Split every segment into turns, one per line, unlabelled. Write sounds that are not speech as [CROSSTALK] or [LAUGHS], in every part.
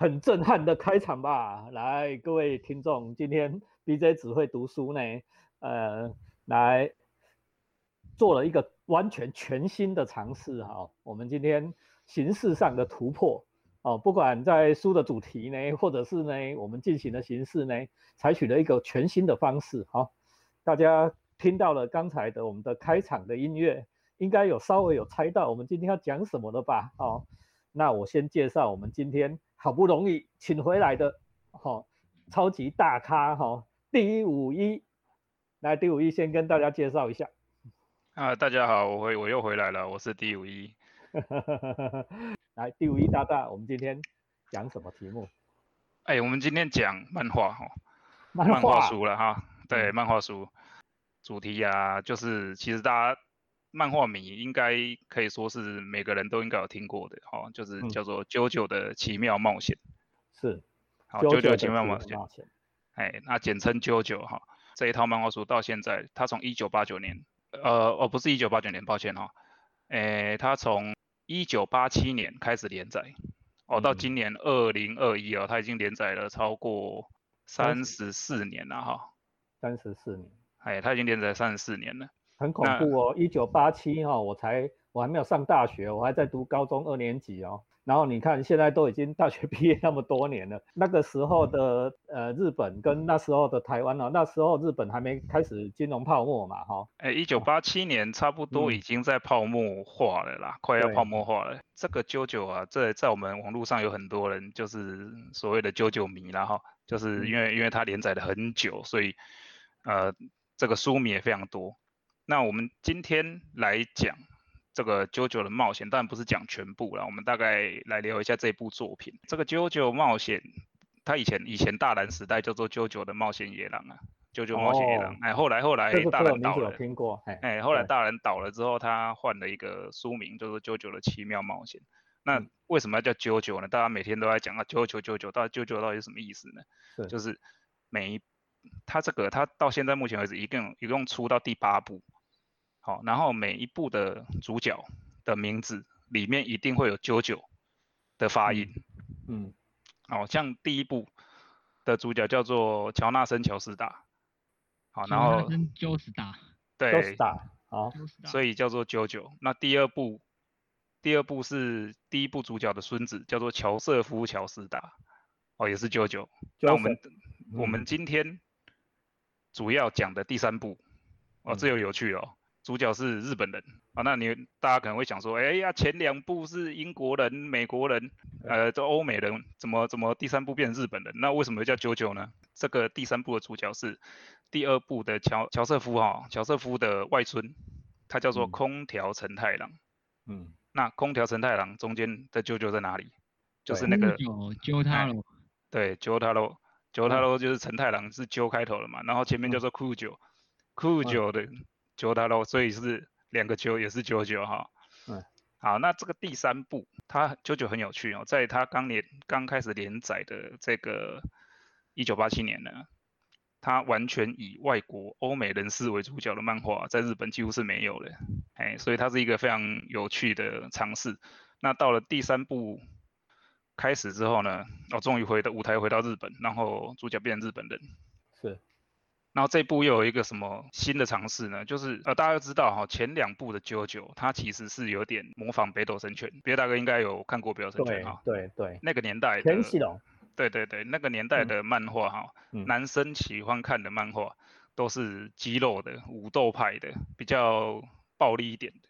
很震撼的开场吧。来，各位听众，今天 BJ 只会读书呢，呃，来做了一个完全全新的尝试哈。我们今天形式上的突破哦，不管在书的主题呢，或者是呢我们进行的形式呢，采取了一个全新的方式哈。大家听到了刚才的我们的开场的音乐。应该有稍微有猜到我们今天要讲什么了吧？哦，那我先介绍我们今天好不容易请回来的，哈，超级大咖哈，第五一，来第五一先跟大家介绍一下。
啊，大家好，我回我又回来了，我是第五一。[LAUGHS]
来第五一大大，我们今天讲什么题目？
哎，我们今天讲漫画哈，
漫
画书了哈，对，漫画书主题啊，就是其实大家。漫画迷应该可以说是每个人都应该有听过的哈，就是叫做《九九的奇妙冒险》。
是，
好，《九九奇妙冒险》。哎，那简称九九哈。这一套漫画书到现在，它从一九八九年，呃，哦，不是一九八九年，抱歉哈。哎，它从一九八七年开始连载，哦，到今年二零二一哦，它已经连载了超过三十四年了哈。
三十四年。
哎，它已经连载三十四年了。
很恐怖哦！一九八七哈，我才我还没有上大学，我还在读高中二年级哦。然后你看，现在都已经大学毕业那么多年了。那个时候的呃日本跟那时候的台湾哦，那时候日本还没开始金融泡沫嘛哈。
哎，一九八七年差不多已经在泡沫化了啦，快要泡沫化了。这个啾啾啊，在在我们网络上有很多人就是所谓的啾啾迷啦哈，就是因为因为它连载了很久，所以呃这个书迷也非常多。那我们今天来讲这个《啾啾的冒险》，当然不是讲全部了，我们大概来聊一下这部作品。这个《啾啾冒险》，它以前以前大蓝时代叫做《啾啾的冒险野狼》啊，《啾啾冒险野狼》。哎，后来后来大蓝倒了，
听过。
哎，后来大蓝倒了之后，他换了一个书名，叫做《啾啾的奇妙冒险》。那为什么要叫啾啾呢？大家每天都在讲啊，啾啾啾啾，到底啾啾到底是什么意思呢？就是每一，他这个他到现在目前为止一共一共出到第八部。好，然后每一部的主角的名字里面一定会有九九的发音，嗯，好像第一部的主角叫做乔纳森·乔斯达，好，然后
乔斯达，
对，
好，
所以叫做九九。那第二部，第二部是第一部主角的孙子，叫做乔瑟夫·乔斯达，哦，也是九九。那我们我们今天主要讲的第三部，哦，这又有趣哦。主角是日本人啊，那你大家可能会想说，哎呀，前两部是英国人、美国人，呃，这欧美人，怎么怎么第三部变成日本人？那为什么叫九九呢？这个第三部的主角是第二部的乔乔瑟夫哈，乔瑟夫的外孙，他叫做空调陈太郎。嗯，那空调陈太郎中间的九九在哪里？就是那个
九他喽。
对，九他喽，九太郎就是陈太郎是九开头的嘛，然后前面叫做酷九，酷九的。九大喽，所以是两个九，也是九九哈。嗯，好，那这个第三部，它九九很有趣哦，在它刚连刚开始连载的这个一九八七年呢，它完全以外国欧美人士为主角的漫画，在日本几乎是没有的，哎，所以它是一个非常有趣的尝试。那到了第三部开始之后呢，哦，终于回到舞台，回到日本，然后主角变成日本人。
是。
然后这部又有一个什么新的尝试呢？就是呃，大家都知道哈，前两部的九九，它其实是有点模仿北斗神拳。别大哥应该有看过北斗神拳哈？
对对，
那个年代
的。系统。
对对对，那个年代的漫画哈，男生喜欢看的漫画都是肌肉的、武斗派的，比较暴力一点的。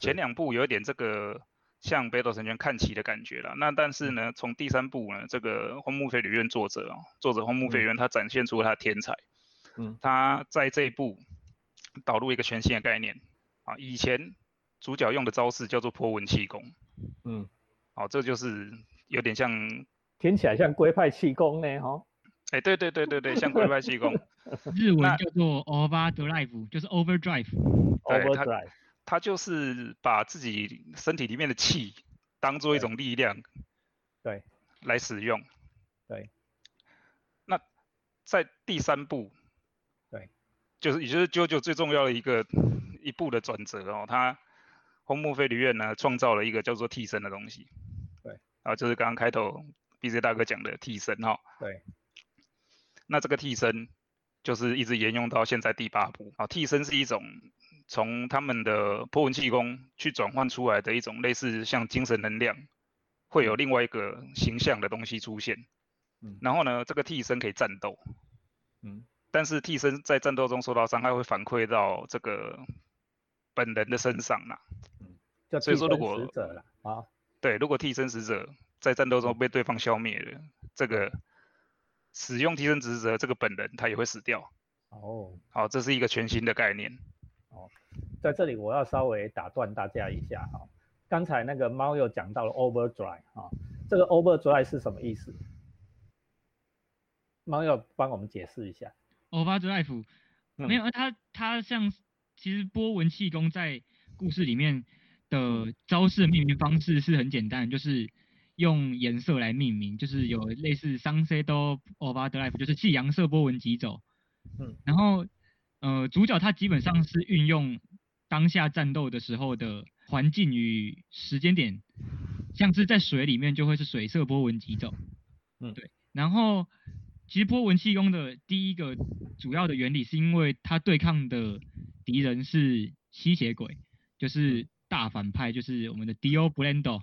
前两部有一点这个像北斗神拳看齐的感觉了。那但是呢，从第三部呢，这个荒木飞吕院作者啊，作者荒木飞吕院他展现出他的天才。嗯，他在这一部导入一个全新的概念啊，以前主角用的招式叫做破文气功，嗯，好，这就是有点像，
听起来像龟派气功呢，哈，
哎，对对对对对，像龟派气功，[LAUGHS]
日文叫做 overdrive，就是 overdrive，overdrive，
他就是把自己身体里面的气当做一种力量，
对，
来使用，
对，
那在第三步。对就是，也就是啾啾最重要的一个一步的转折哦。他红木飞吕院呢，创造了一个叫做替身的东西。
对，
啊，就是刚刚开头 BJ 大哥讲的替身哈。
对。
那这个替身就是一直沿用到现在第八部啊。替身是一种从他们的波纹气功去转换出来的一种类似像精神能量，会有另外一个形象的东西出现。嗯。然后呢，这个替身可以战斗。嗯。但是替身在战斗中受到伤害会反馈到这个本人的身上啦。
嗯。
所以说如果
啊。
对，如果替身使者在战斗中被对方消灭了，这个。使用替身职责，这个本人他也会死掉。哦，好，这是一个全新的概念。
哦，在这里我要稍微打断大家一下哈，刚才那个猫又讲到了 overdrive 哈，这个 overdrive 是什么意思？猫要帮我们解释一下。
overdrive 没有，它它像其实波纹气功在故事里面的招式命名方式是很简单，就是。用颜色来命名，就是有类似 Sunset Overdrive，就是夕阳色波纹疾走。嗯，然后呃，主角他基本上是运用当下战斗的时候的环境与时间点，像是在水里面就会是水色波纹疾走。嗯，对。然后其实波纹气功的第一个主要的原理是因为它对抗的敌人是吸血鬼，就是大反派，就是我们的 Dio Brando。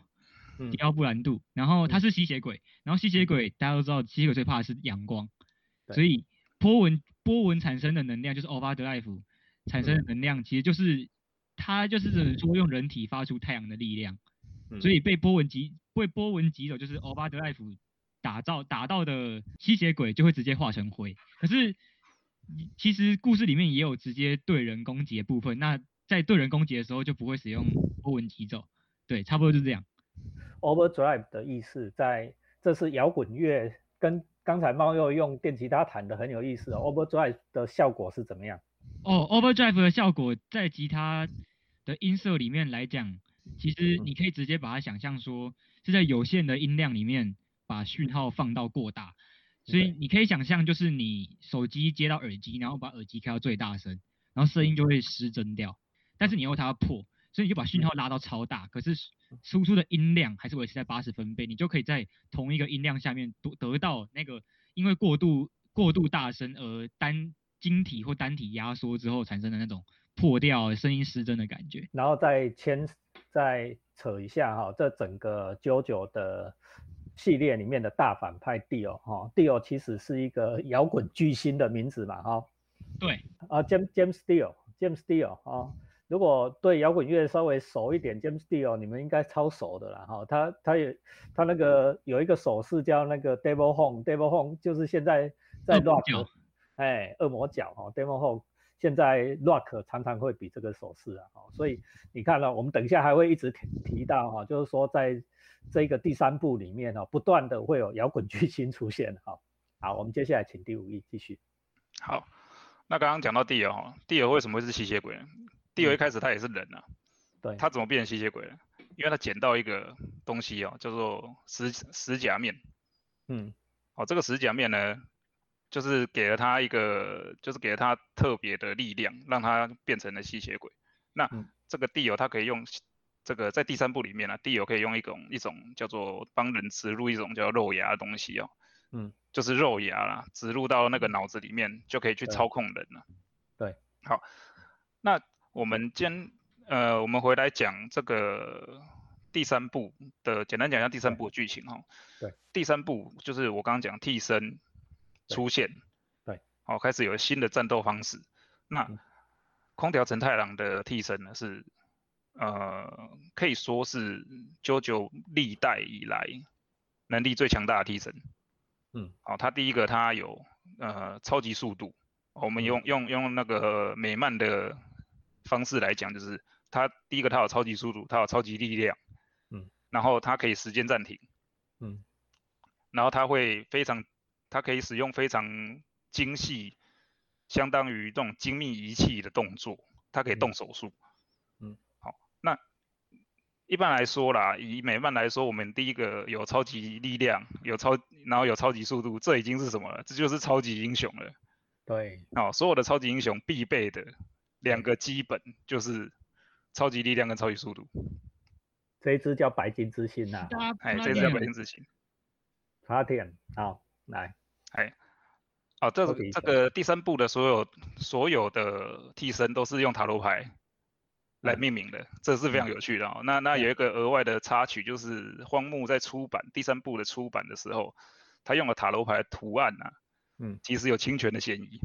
迪奥布兰度，然后他是吸血鬼，然后吸血鬼大家都知道，吸血鬼最怕的是阳光，所以波纹波纹产生的能量就是 overdrive 产生的能量，其实就是它就是只能说用人体发出太阳的力量，所以被波纹击被波纹击走就是 overdrive 打造打到的吸血鬼就会直接化成灰，可是其实故事里面也有直接对人攻击的部分，那在对人攻击的时候就不会使用波纹击走，对，差不多就这样。
Overdrive 的意思，在这是摇滚乐，跟刚才猫又用电吉他弹的很有意思。Overdrive 的效果是怎么样？
哦，Overdrive 的效果在吉他的音色里面来讲，其实你可以直接把它想象说是在有限的音量里面把讯号放到过大，所以你可以想象就是你手机接到耳机，然后把耳机开到最大声，然后声音就会失真掉，但是你又它要破。所以你就把讯号拉到超大，可是输出的音量还是维持在八十分贝，你就可以在同一个音量下面得得到那个因为过度过度大声而单晶体或单体压缩之后产生的那种破掉声音失真的感觉。
然后再牵再扯一下哈，这整个 JoJo 的系列里面的大反派 Dio 哈，Dio 其实是一个摇滚巨星的名字嘛哈。
对。
啊，James James Dio，James Dio 啊。如果对摇滚乐稍微熟一点，James Dio，你们应该超熟的啦哈。他他也他那个有一个手势叫那个 Devil Horn，Devil Horn 就是现在在 Rock，哎，恶魔角哈，Devil Horn 现在 Rock 常常会比这个手势啊，所以你看了，我们等一下还会一直提提到哈，就是说在这个第三部里面哈，不断的会有摇滚巨星出现哈。好，我们接下来请第五页继续。
好，那刚刚讲到 Dio 哈，Dio 为什么会是吸血鬼呢？第二一开始他也是人啊，
对，
他怎么变成吸血鬼了？因为他捡到一个东西哦，叫做石石甲面，嗯，哦，这个石甲面呢，就是给了他一个，就是给了他特别的力量，让他变成了吸血鬼。那这个地友他可以用这个在第三部里面呢，地友可以用一种一种叫做帮人植入一种叫肉芽的东西哦，嗯，就是肉芽啦，植入到那个脑子里面就可以去操控人了。
对，
好，那。我们先，呃，我们回来讲这个第三部的，简单讲一下第三部的剧情哈。
对。
第三部就是我刚刚讲替身出现。
对。
好，开始有新的战斗方式。那空调陈太郎的替身呢是，呃，可以说是九九历代以来能力最强大的替身。嗯。好，他第一个他有呃超级速度，我们用用用那个美漫的。方式来讲，就是他第一个，他有超级速度，他有超级力量，嗯，然后他可以时间暂停，嗯，然后他会非常，它可以使用非常精细，相当于这种精密仪器的动作，它可以动手术，嗯，好，那一般来说啦，以美漫来说，我们第一个有超级力量，有超，然后有超级速度，这已经是什么了？这就是超级英雄了，
对，
哦，所有的超级英雄必备的。两个基本就是超级力量跟超级速度。
这一只叫白金之星呐，
哎，这只叫白金之星。
卡点，好，来，
哎，哦，这这个第三部的所有所有的替身都是用塔罗牌来命名的，这是非常有趣的哦。那那有一个额外的插曲，就是荒木在出版第三部的出版的时候，他用了塔罗牌图案呐，嗯，其实有侵权的嫌疑，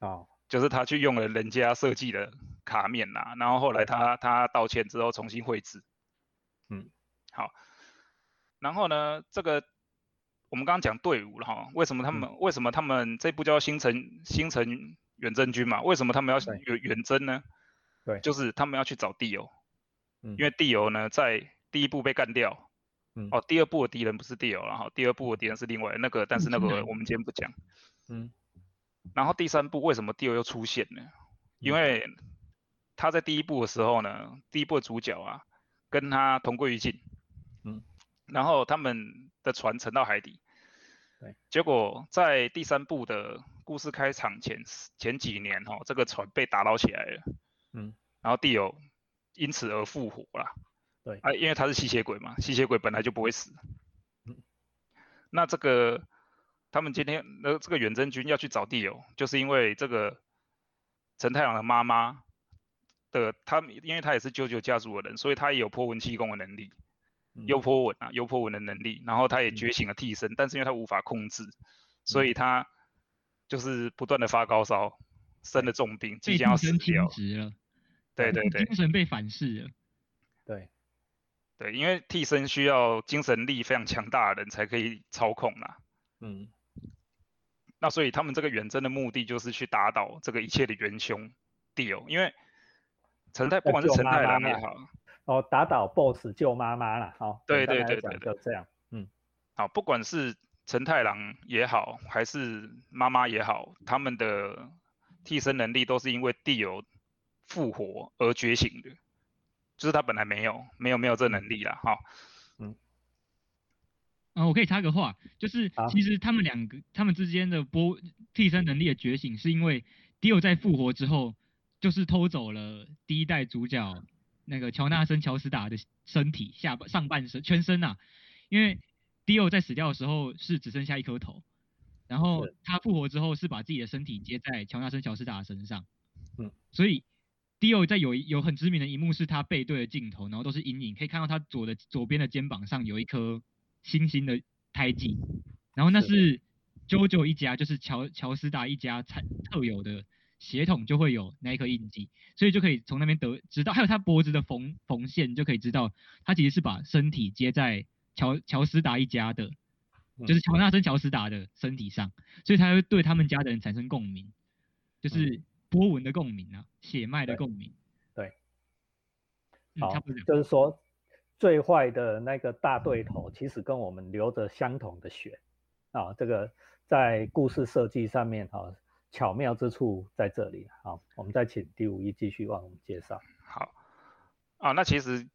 哦，就是他去用了人家设计的卡面呐，然后后来他他道歉之后重新绘制，嗯，好，然后呢，这个。我们刚刚讲队伍了哈，为什么他们为什么他们这部叫星辰星辰远征军嘛？为什么他们要远远征呢？
对，
就是他们要去找地友，因为地友呢在第一部被干掉，嗯，哦，第二部的敌人不是地友了哈，第二部的敌人是另外那个，但是那个我们今天不讲，嗯，然后第三部为什么地友又出现呢？因为他在第一部的时候呢，第一部的主角啊跟他同归于尽，嗯，然后他们。的船沉到海底，
对，
结果在第三部的故事开场前前几年，哈，这个船被打捞起来了，嗯，然后地友因此而复活了，
对，
啊，因为他是吸血鬼嘛，吸血鬼本来就不会死，嗯，那这个他们今天呃这个远征军要去找地友，就是因为这个陈太郎的妈妈的，他因为他也是舅舅家族的人，所以他也有破文气功的能力。幽波文啊，幽波文的能力，然后他也觉醒了替身，但是因为他无法控制，所以他就是不断的发高烧，生了重病，即将要死掉
了。
对对对，
精神被反噬了。
对
对，因为替身需要精神力非常强大的人才可以操控啦。嗯，那所以他们这个远征的目的就是去打倒这个一切的元凶地友，因为陈太不管是陈太郎也好。
哦，打倒 BOSS 救妈妈啦，好，
对对对对，
就这样，嗯，
好，不管是陈太郎也好，还是妈妈也好，他们的替身能力都是因为地友复活而觉醒的，就是他本来没有，没有没有这能力啦，哈，嗯，
啊，我可以插个话，就是其实他们两个他们之间的波替身能力的觉醒，是因为地友在复活之后，就是偷走了第一代主角。那个乔纳森·乔斯达的身体下半上半身全身呐，因为迪欧在死掉的时候是只剩下一颗头，然后他复活之后是把自己的身体接在乔纳森·乔斯达的身上，嗯，所以迪欧在有有很知名的一幕是他背对着镜头，然后都是阴影，可以看到他左的左边的肩膀上有一颗星星的胎记，然后那是。JoJo 一家就是乔乔斯达一家才特有的。血统就会有那一颗印记，所以就可以从那边得知道，还有他脖子的缝缝线就可以知道，他其实是把身体接在乔乔斯达一家的，就是乔纳森乔斯达的身体上，所以他会对他们家的人产生共鸣，就是波纹的共鸣啊，血脉的共鸣。
对，好，就是说最坏的那个大对头，其实跟我们流着相同的血啊，这个在故事设计上面哈。巧妙之处在这里。好，我们再请第五一继续往我们介绍。
好，啊，那其实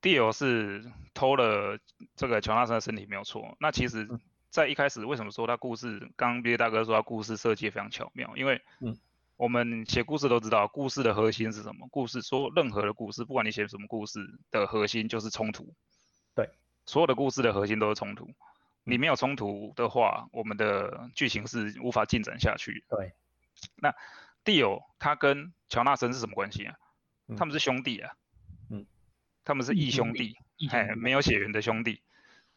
蒂欧是偷了这个乔纳森的身体没有错。那其实，在一开始为什么说他故事？刚刚毕业大哥说他故事设计非常巧妙，因为嗯，我们写故事都知道，故事的核心是什么？故事说任何的故事，不管你写什么故事的核心就是冲突。
对，
所有的故事的核心都是冲突。你没有冲突的话，我们的剧情是无法进展下去。
对，
那蒂友他跟乔纳森是什么关系啊？他们是兄弟啊，嗯，他们是义兄弟，哎，没有血缘的兄弟。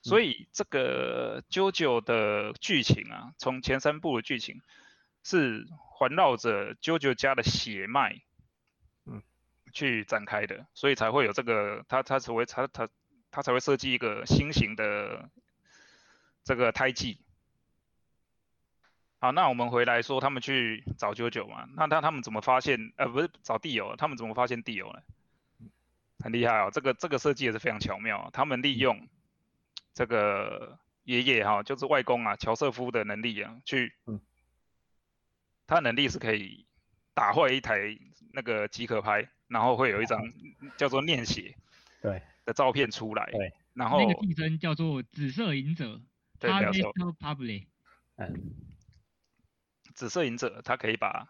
所以这个 JoJo 的剧情啊，从前三部的剧情是环绕着 JoJo 家的血脉，嗯，去展开的，所以才会有这个，他他才会他他他才会设计一个新型的。这个胎记，好，那我们回来说，他们去找九九嘛？那他他们怎么发现？呃，不是找地友，他们怎么发现地友呢？很厉害哦，这个这个设计也是非常巧妙。他们利用这个爷爷哈，就是外公啊，乔瑟夫的能力啊，去，他能力是可以打坏一台那个即可拍，然后会有一张叫做念写
对
的照片出来，
对，
然后
那个替身叫做紫色隐者。
对，没
错。嗯，
紫色影者他可以把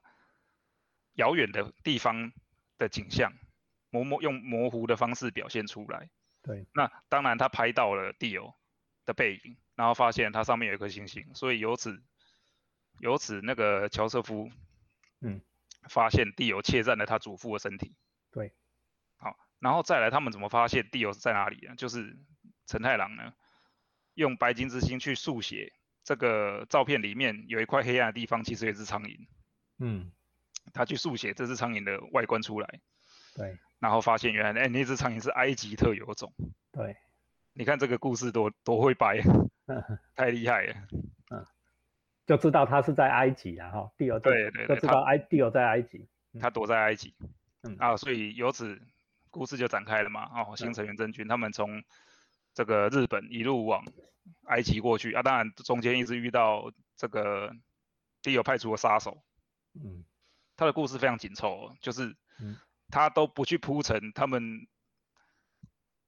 遥远的地方的景象模模用模糊的方式表现出来。
对，
那当然他拍到了地欧，的背影，然后发现它上面有一颗星星，所以由此由此那个乔瑟夫，
嗯，
发现地友窃占了他祖父的身体。
对，
好，然后再来他们怎么发现地友是在哪里呢？就是陈太郎呢，用白金之星去速写这个照片里面有一块黑暗的地方，其实有一只苍蝇。
嗯，
他去速写这只苍蝇的外观出来，
对
然后发现原来哎那只苍蝇是埃及特有种。
对，
你看这个故事多多会掰，[LAUGHS] 太厉害了。[LAUGHS]
嗯就知道他是在埃及然后地友就
对对对他
就知道埃地友在埃及。
他躲在埃及，
嗯
啊，所以由此故事就展开了嘛。哦，新成员真君他们从这个日本一路往埃及过去啊，当然中间一直遇到这个地友派出的杀手，
嗯
他的故事非常紧凑、哦，就是
嗯
他都不去铺陈他们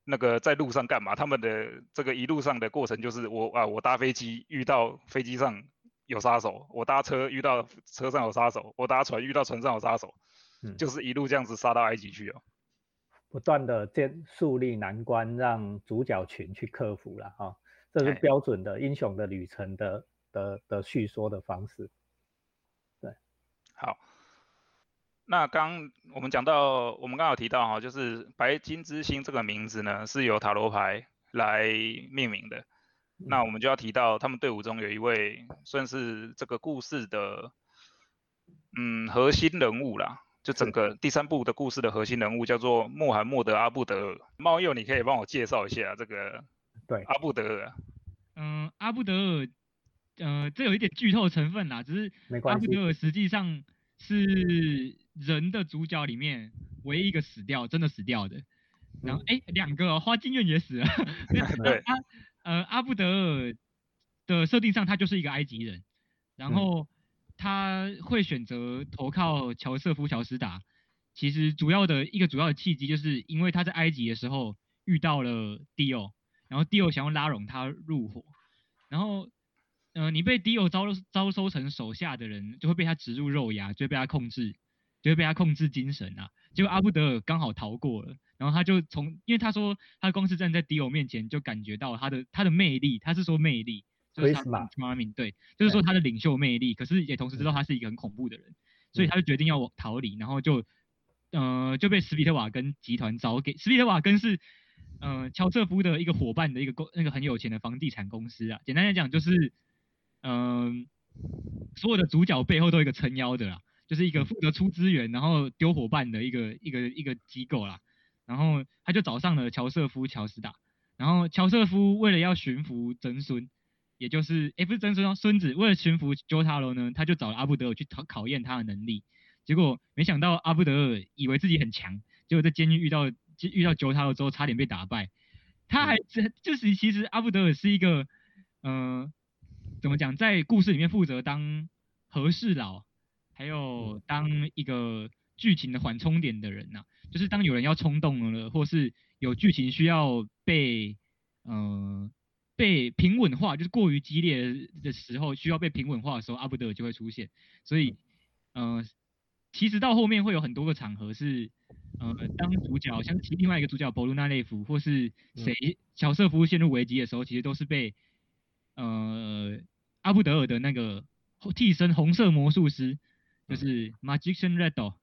那个在路上干嘛，他们的这个一路上的过程就是我啊，我搭飞机遇到飞机上有杀手，我搭车遇到车上有杀手，我搭船遇到船上有杀手，
嗯，
就是一路这样子杀到埃及去哦。
不断的建树立难关，让主角群去克服了哈、这是
哎
标准的英雄的旅程的的的叙说的方式。
对好，那刚我们讲到，我们刚刚有提到哈，就是白金之星这个名字呢是由塔罗牌来命名的。那我们就要提到他们队伍中有一位算是这个故事的嗯核心人物啦，就整个第三部的故事的核心人物叫做穆罕默德阿布德尔。猫鼬，你可以帮我介绍一下这个
对，
阿布德尔？
嗯，阿布德尔，呃，这有一点剧透成分啦，只是阿。布德尔实际上是人的主角里面唯一一个死掉，真的死掉的。然后
嗯
哎，两个哦花京院也死了。[LAUGHS]
对
阿呃阿布德尔的设定上，他就是一个埃及人，然
嗯
后他会选择投靠乔瑟夫乔斯达。其实主要的一个主要的契机，就是因为他在埃及的时候遇到了迪欧，然后迪欧想要拉拢他入伙，然后呃你被迪欧招招收成手下的人，就会被他植入肉芽，就会被他控制，就会被他控制精神啊。结果阿布德尔刚好逃过了，然后他就从，因为他说他光是站在迪欧面前就感觉到他的他的魅力，他是说魅力，就是他
Charisma
charming，对，就是说他的领袖魅力，可是也同时知道他是一个很恐怖的人，所以他就决定要逃离，然后就呃就被斯比特瓦根集团找给，斯比特瓦根是呃乔瑟夫的一个伙伴的一个公那个很有钱的房地产公司啊，简单来讲就是嗯、所有的主角背后都有一个撑腰的啦。就是一个负责出资源，然后丢伙伴的一个一个一个机构啦。然后他就找上了乔瑟夫乔斯达，然后乔瑟夫为了要驯服曾孙，也就是也不是曾孙哦孙子，为了驯服 Jotaro 呢，他就找了阿布德尔去考考验他的能力。结果没想到阿布德尔以为自己很强，结果在监狱遇到遇到 Jotaro 之后，差点被打败。他还是就是其实阿布德尔是一个，呃，怎么讲，在故事里面负责当和事佬。还有当一个剧情的缓冲点的人呐、就是当有人要冲动了，或是有剧情需要被呃被平稳化，就是过于激烈的时候，需要被平稳化的时候，阿布德尔就会出现。所以呃，其实到后面会有很多个场合是呃当主角像其另外一个主角博鲁纳内夫或是谁乔瑟夫陷入危机的时候，其实都是被呃阿布德尔的那个替身红色魔术师。就是 Magician Red，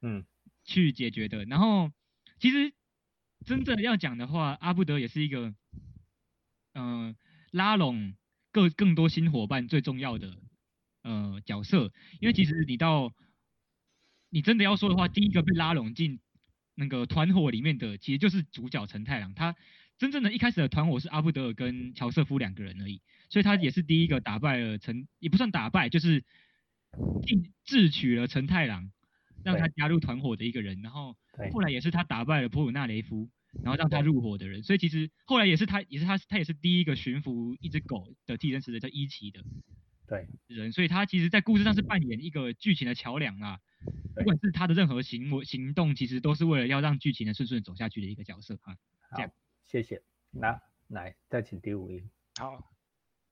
嗯，
去解决的。然后其实真正要讲的话，阿布德也是一个，嗯、呃，拉拢更更多新伙伴最重要的呃角色。因为其实你到你真的要说的话，第一个被拉拢进那个团伙里面的，其实就是主角陈太郎。他真正的一开始的团伙是阿布德尔跟乔瑟夫两个人而已，所以他也是第一个打败了陈，也不算打败，就是进。智取了陈太郎，让他加入团伙的一个人，然后后来也是他打败了普鲁纳雷夫，然后让他入伙的人，所以其实后来也是他，也是他，他也是第一个驯服一只狗的替身使者叫伊奇的
对
人，所以他其实在故事上是扮演一个剧情的桥梁啦。不管是他的任何行为行动，其实都是为了要让剧情能顺顺走下去的一个角色啊。
好，谢谢。那来再请第五位。
好，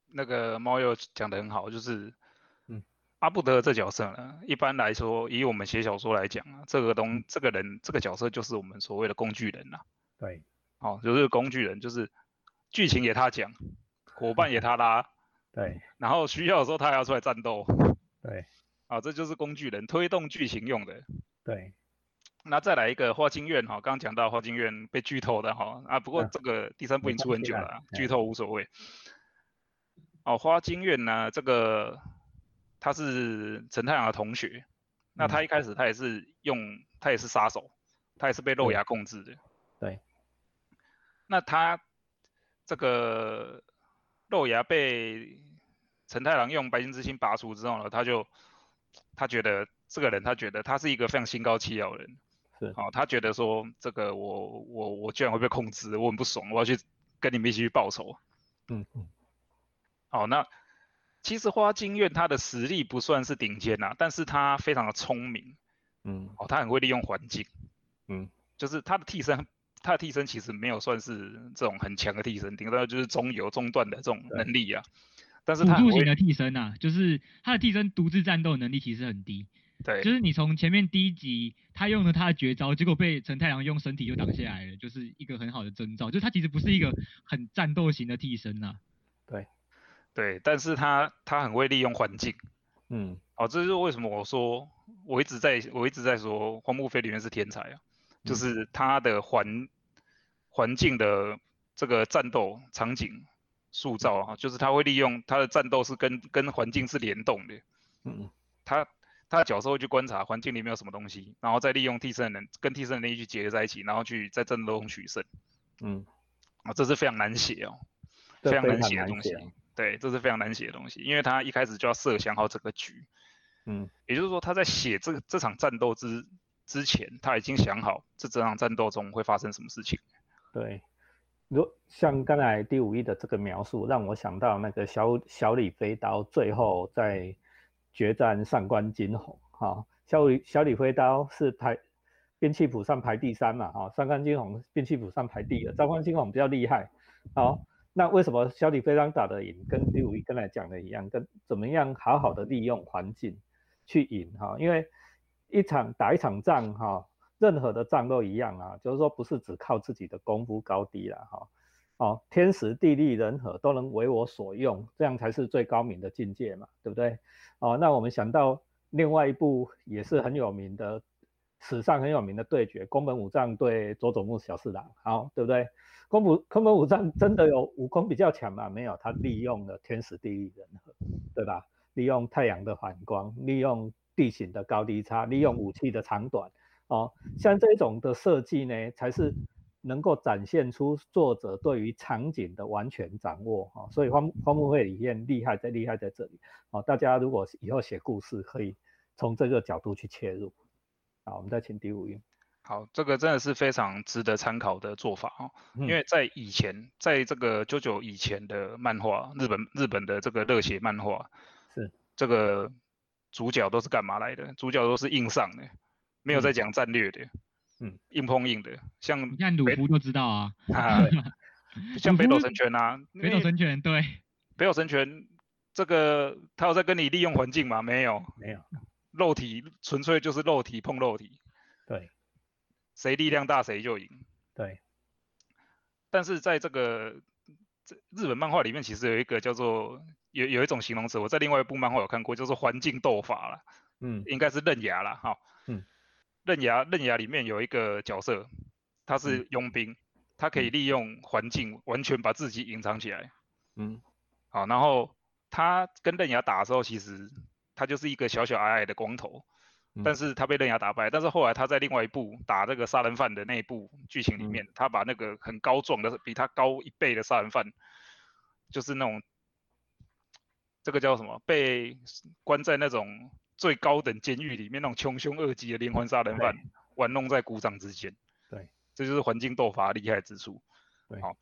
那个猫又讲的很好，就是。
嗯
阿布德这角色呢，一般来说，以我们写小说来讲啊，这个东这个人这个角色就是我们所谓的工具人啦。
对，
哦，就是工具人，就是剧情也他讲，伙伴也他拉，[LAUGHS]
对，
然后需要的时候他还要出来战斗，
对，[LAUGHS]
啊，这就是工具人推动剧情用的。
对，
那再来一个花京院哈，刚刚讲到花京院被剧透的哈啊，不过这个第三部已经出很久了，剧透无所谓。哦，花京院呢，这个他是陈太阳的同学，那他一开始他也是用他也是杀手，他也是被肉芽控制的。
对，
那他这个肉芽被陈太郎用白金之心拔除之后呢，他就他觉得这个人，他觉得他是一个非常心高气傲的人，
是，
好，他觉得说这个我我我居然会被控制，我很不爽，我要去跟你们一起去报仇。
嗯嗯。
好，那其实花京院他的实力不算是顶尖呐，但是他非常的聪明，
嗯，
哦，他很会利用环境，
嗯，
就是他的替身，他的替身其实没有算是这种很强的替身，顶多就是中游中段的这种能力啊，但是他
辅助型的替身啊，就是他的替身独自战斗能力其实很低，
对，
就是你从前面第一集他用了他的绝招，结果被陈太郎用身体就挡下来了，就是一个很好的征兆，就是他其实不是一个很战斗型的替身呐，
对。
对，但是他他很会利用环境，
嗯，
哦，这就是为什么我说我一直在我一直在说荒木飞里面是天才啊，就是他的环环境的这个战斗场景塑造啊，就是他会利用他的战斗是跟跟环境是联动的，
嗯，
他他的角色会去观察环境里面有什么东西，然后再利用替身人跟替身能力去结合在一起，然后去在战斗中取胜，
嗯，
啊，这是非常难写哦，非常难写的东西。对，这是非常难写的东西，因为他一开始就要设想好整个局，
嗯，
也就是说他在写这这场战斗之之前，他已经想好这整场战斗中会发生什么事情。
对，如像刚才第五一的这个描述，让我想到那个小小李飞刀最后在决战上官金鸿，哈，小李小李飞刀是排兵器谱上排第三嘛，哈，上官金鸿兵器谱上排第二，上官金鸿比较厉害，好。那为什么小李飞刀打得赢？跟第五一刚才讲的一样，跟怎么样好好的利用环境去赢哈？因为一场打一场仗哈，任何的仗都一样啊，就是说不是只靠自己的功夫高低了哈。哦，天时地利人和都能为我所用，这样才是最高明的境界嘛，对不对？哦，那我们想到另外一部也是很有名的，史上很有名的对决——宫本武藏对佐佐木小四郎，好，对不对？宫本宫本武藏真的有武功比较强吗？没有，他利用了天时地利人和，对吧？利用太阳的反光，利用地形的高低差，利用武器的长短，哦，像这种的设计呢，才是能够展现出作者对于场景的完全掌握啊。所以荒荒木会里面厉害在厉害在这里哦。大家如果以后写故事，可以从这个角度去切入。好，我们再请第五页。
好，这个真的是非常值得参考的做法哦，因为在以前，在这个九九以前的漫画，日本日本的这个热血漫画，
是
这个主角都是干嘛来的？主角都是硬上的，没有在讲战略的，
嗯，
硬碰硬的，像
你看鲁夫就知道啊，
像北斗神拳啊，
北斗神拳对，
北斗神拳这个他有在跟你利用环境吗？没有，
没有，
肉体纯粹就是肉体碰肉体，
对。
谁力量大谁就赢。
对，
但是在这个这日本漫画里面，其实有一个叫做有有一种形容词，我在另外一部漫画有看过，就是环境斗法了。
嗯，
应该是刃牙了哈。
嗯，
刃牙刃牙里面有一个角色，他是佣兵，他可以利用环境完全把自己隐藏起来。
嗯，
好，然后他跟刃牙打的时候，其实他就是一个小小矮矮的光头。但是他被刃牙打败，但是后来他在另外一部打这个杀人犯的那一部剧情里面，他把那个很高壮的比他高一倍的杀人犯，就是那种这个叫什么被关在那种最高等监狱里面那种穷凶恶极的连环杀人犯玩弄在鼓掌之间。
对，
这就是环境斗法厉害之处。
对，
好。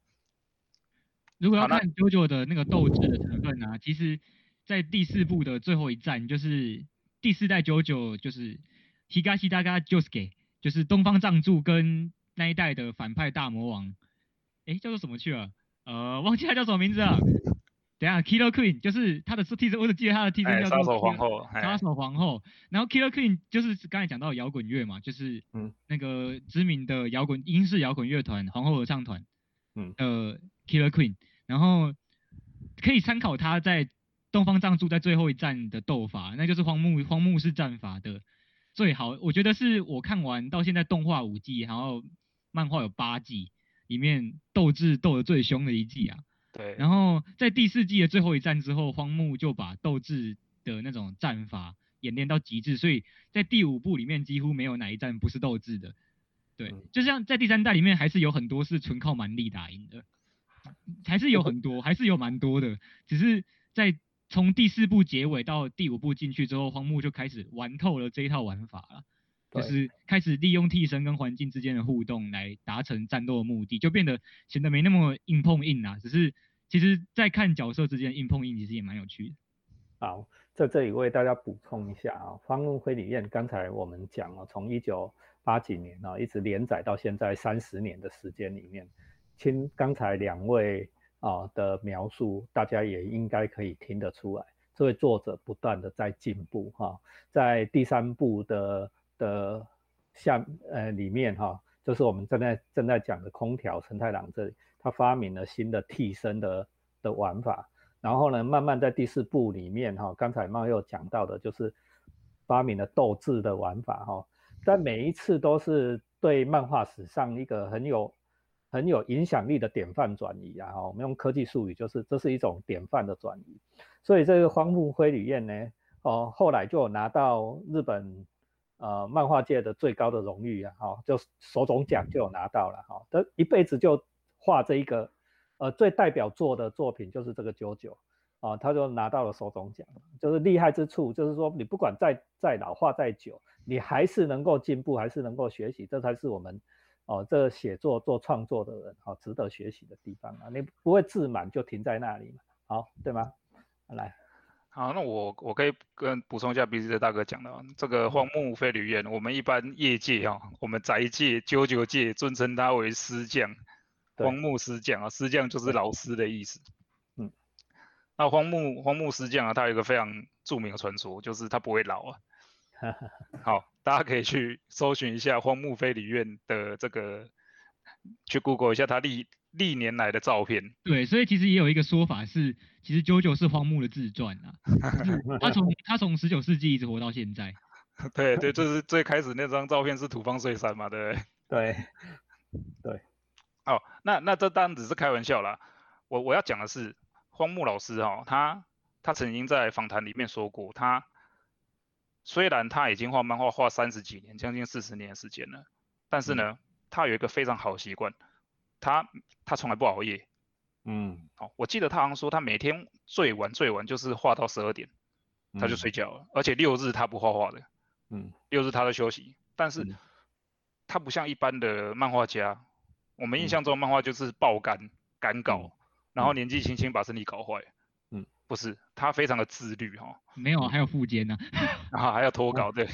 如果要看 JoJo 的那个斗志的成分呢，其实，在第四部的最后一战就是。第四代九九就是 Higashi Daga Josuke，就是东方藏柱跟那一代的反派大魔王，哎，叫做什么去了？呃，忘记他叫什么名字了。等下，Killer Queen 就是他的替身，我只记得他的替身叫做
杀手皇后。
杀手皇后。然后 Killer Queen 就是刚才讲到摇滚乐嘛，就是
嗯
那个知名的摇滚英式摇滚乐团皇后合唱团，
嗯
呃 Killer Queen。然后可以参考他在东方藏柱在最后一战的斗法，那就是荒木荒木式战法的最好，我觉得是我看完到现在动画五季，然后漫画有八季，里面斗智斗得最凶的一季啊。
对。
然后在第四季的最后一战之后，荒木就把斗志的那种战法演练到极致，所以在第五部里面几乎没有哪一战不是斗志的。对，就像在第三代里面，还是有很多是纯靠蛮力打赢的，还是有很多，还是有蛮多的。只是在从第四部结尾到第五部进去之后，荒木就开始玩透了这一套玩法了，就是开始利用替身跟环境之间的互动来达成战斗的目的，就变得显得没那么硬碰硬啊。只是其实，在看角色之间硬碰硬，其实也蛮有趣的。
好，在这里为大家补充一下啊，荒木飞吕彦刚才我们讲了，从一九八几年啊，一直连载到现在三十年的时间里面，听刚才两位啊的描述，大家也应该可以听得出来，这位作者不断的在进步哈。在第三部的的下呃里面哈，就是我们正在正在讲的空调陈太郎这里，他发明了新的替身的的玩法，然后呢，慢慢在第四部里面哈，刚才茂又讲到的就是发明了斗智的玩法哈。但每一次都是对漫画史上一个很有很有影响力的典范转移啊！哈，我们用科技术语就是这是一种典范的转移。所以这个荒木飞吕彦呢，哦，后来就拿到日本呃漫画界的最高的荣誉啊！哈，就手冢奖就有拿到了哈。他一辈子就画这一个呃最代表作的作品就是这个九九啊，他就拿到了手中奖。就是厉害之处就是说你不管再再老画再久。你还是能够进步，还是能够学习，这才是我们哦，这写作做创作的人哦，值得学习的地方啊！你不会自满就停在那里嘛？好，对吗？来，
好，那我我可以跟补充一下 B C 大哥讲的，这个荒木飞吕彦，我们一般业界啊，我们宅界、九九界尊称他为师匠，荒木师匠啊，师匠就是老师的意思。嗯，那荒木荒木师匠啊，他有一个非常著名的传说，就是他不会老啊。[LAUGHS] 好，大家可以去搜寻一下荒木飞吕院的这个，去 Google 一下他历历年来的照片。
对，所以其实也有一个说法是，其实九九是荒木的自传啊，[LAUGHS] 他从他从十九世纪一直活到现在。
对对，就是最开始那张照片是土方岁三嘛，对不
对？对 [LAUGHS] 对。
哦，那那这当然只是开玩笑啦。我我要讲的是荒木老师哈，他他曾经在访谈里面说过他。虽然他已经画漫画画三十几年，将近四十年的时间了，但是呢，他有一个非常好的习惯，他他从来不熬夜。嗯，好，我记得他好像说他每天最晚最晚就是画到十二点，他就睡觉了，而且六日他不画画的。嗯，六日他都休息，但是他不像一般的漫画家，我们印象中漫画就是爆肝赶稿，然后年纪轻轻把身体搞坏。嗯不是，他非常的自律哈。
没有，还有副监呢。[LAUGHS]
啊，还要脱稿对。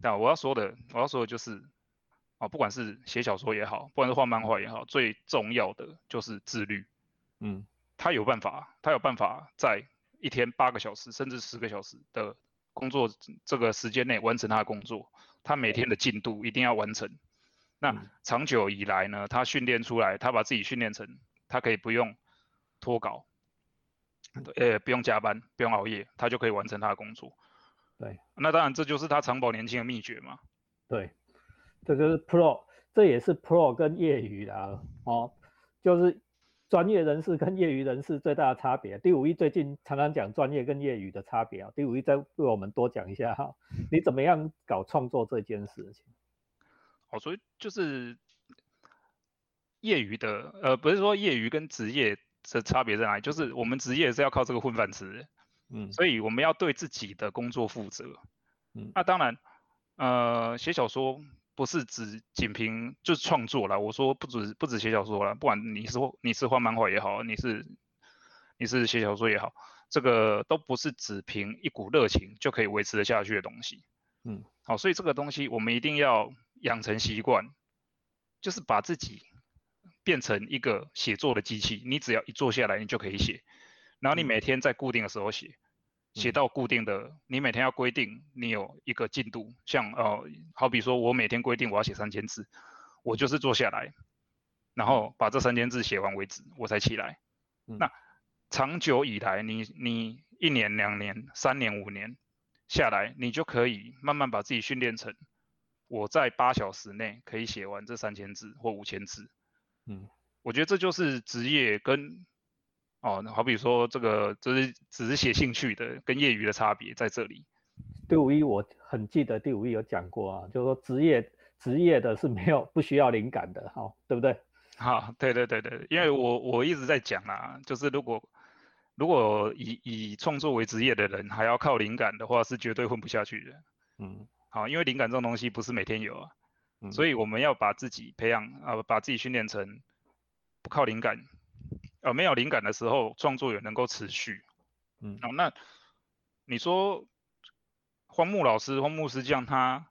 但我要说的，我要说的就是，啊，不管是写小说也好，不管是画漫画也好，最重要的就是自律。嗯。他有办法，他有办法在一天八个小时甚至十个小时的工作这个时间内完成他的工作。他每天的进度一定要完成。那长久以来呢，他训练出来，他把自己训练成，他可以不用脱稿。呃，不用加班，不用熬夜，他就可以完成他的工作。
对，
那当然这就是他长保年轻的秘诀嘛。
对，这就是 Pro，这也是 Pro 跟业余的哦，就是专业人士跟业余人士最大的差别。第五一最近常常讲专业跟业余的差别啊，第五一再为我们多讲一下哈，你怎么样搞创作这件事情？
哦，所以就是业余的，呃，不是说业余跟职业。的差别在哪里？就是我们职业是要靠这个混饭吃，嗯，所以我们要对自己的工作负责，嗯，那当然，呃，写小说不是只仅凭就是创作了，我说不止不止写小说了，不管你是你是画漫画也好，你是你是写小说也好，这个都不是只凭一股热情就可以维持得下去的东西，嗯，好，所以这个东西我们一定要养成习惯，就是把自己。变成一个写作的机器，你只要一坐下来，你就可以写。然后你每天在固定的时候写，写到固定的，你每天要规定你有一个进度。像呃，好比说我每天规定我要写三千字，我就是坐下来，然后把这三千字写完为止，我才起来。那长久以来，你你一年、两年、三年、五年下来，你就可以慢慢把自己训练成，我在八小时内可以写完这三千字或五千字。嗯，我觉得这就是职业跟哦，好比说这个，就是只是写兴趣的跟业余的差别在这里。
第五一我很记得，第五一有讲过啊，就是说职业职业的是没有不需要灵感的，哈，对不对？[LAUGHS]
好，对对对对，因为我我一直在讲啊，就是如果如果以以创作为职业的人还要靠灵感的话，是绝对混不下去的。嗯，好，因为灵感这种东西不是每天有啊，所以我们要把自己培养啊，把自己训练成不靠灵感，呃，没有灵感的时候创作也能够持续。嗯，好，那你说荒木老师、荒木师匠他。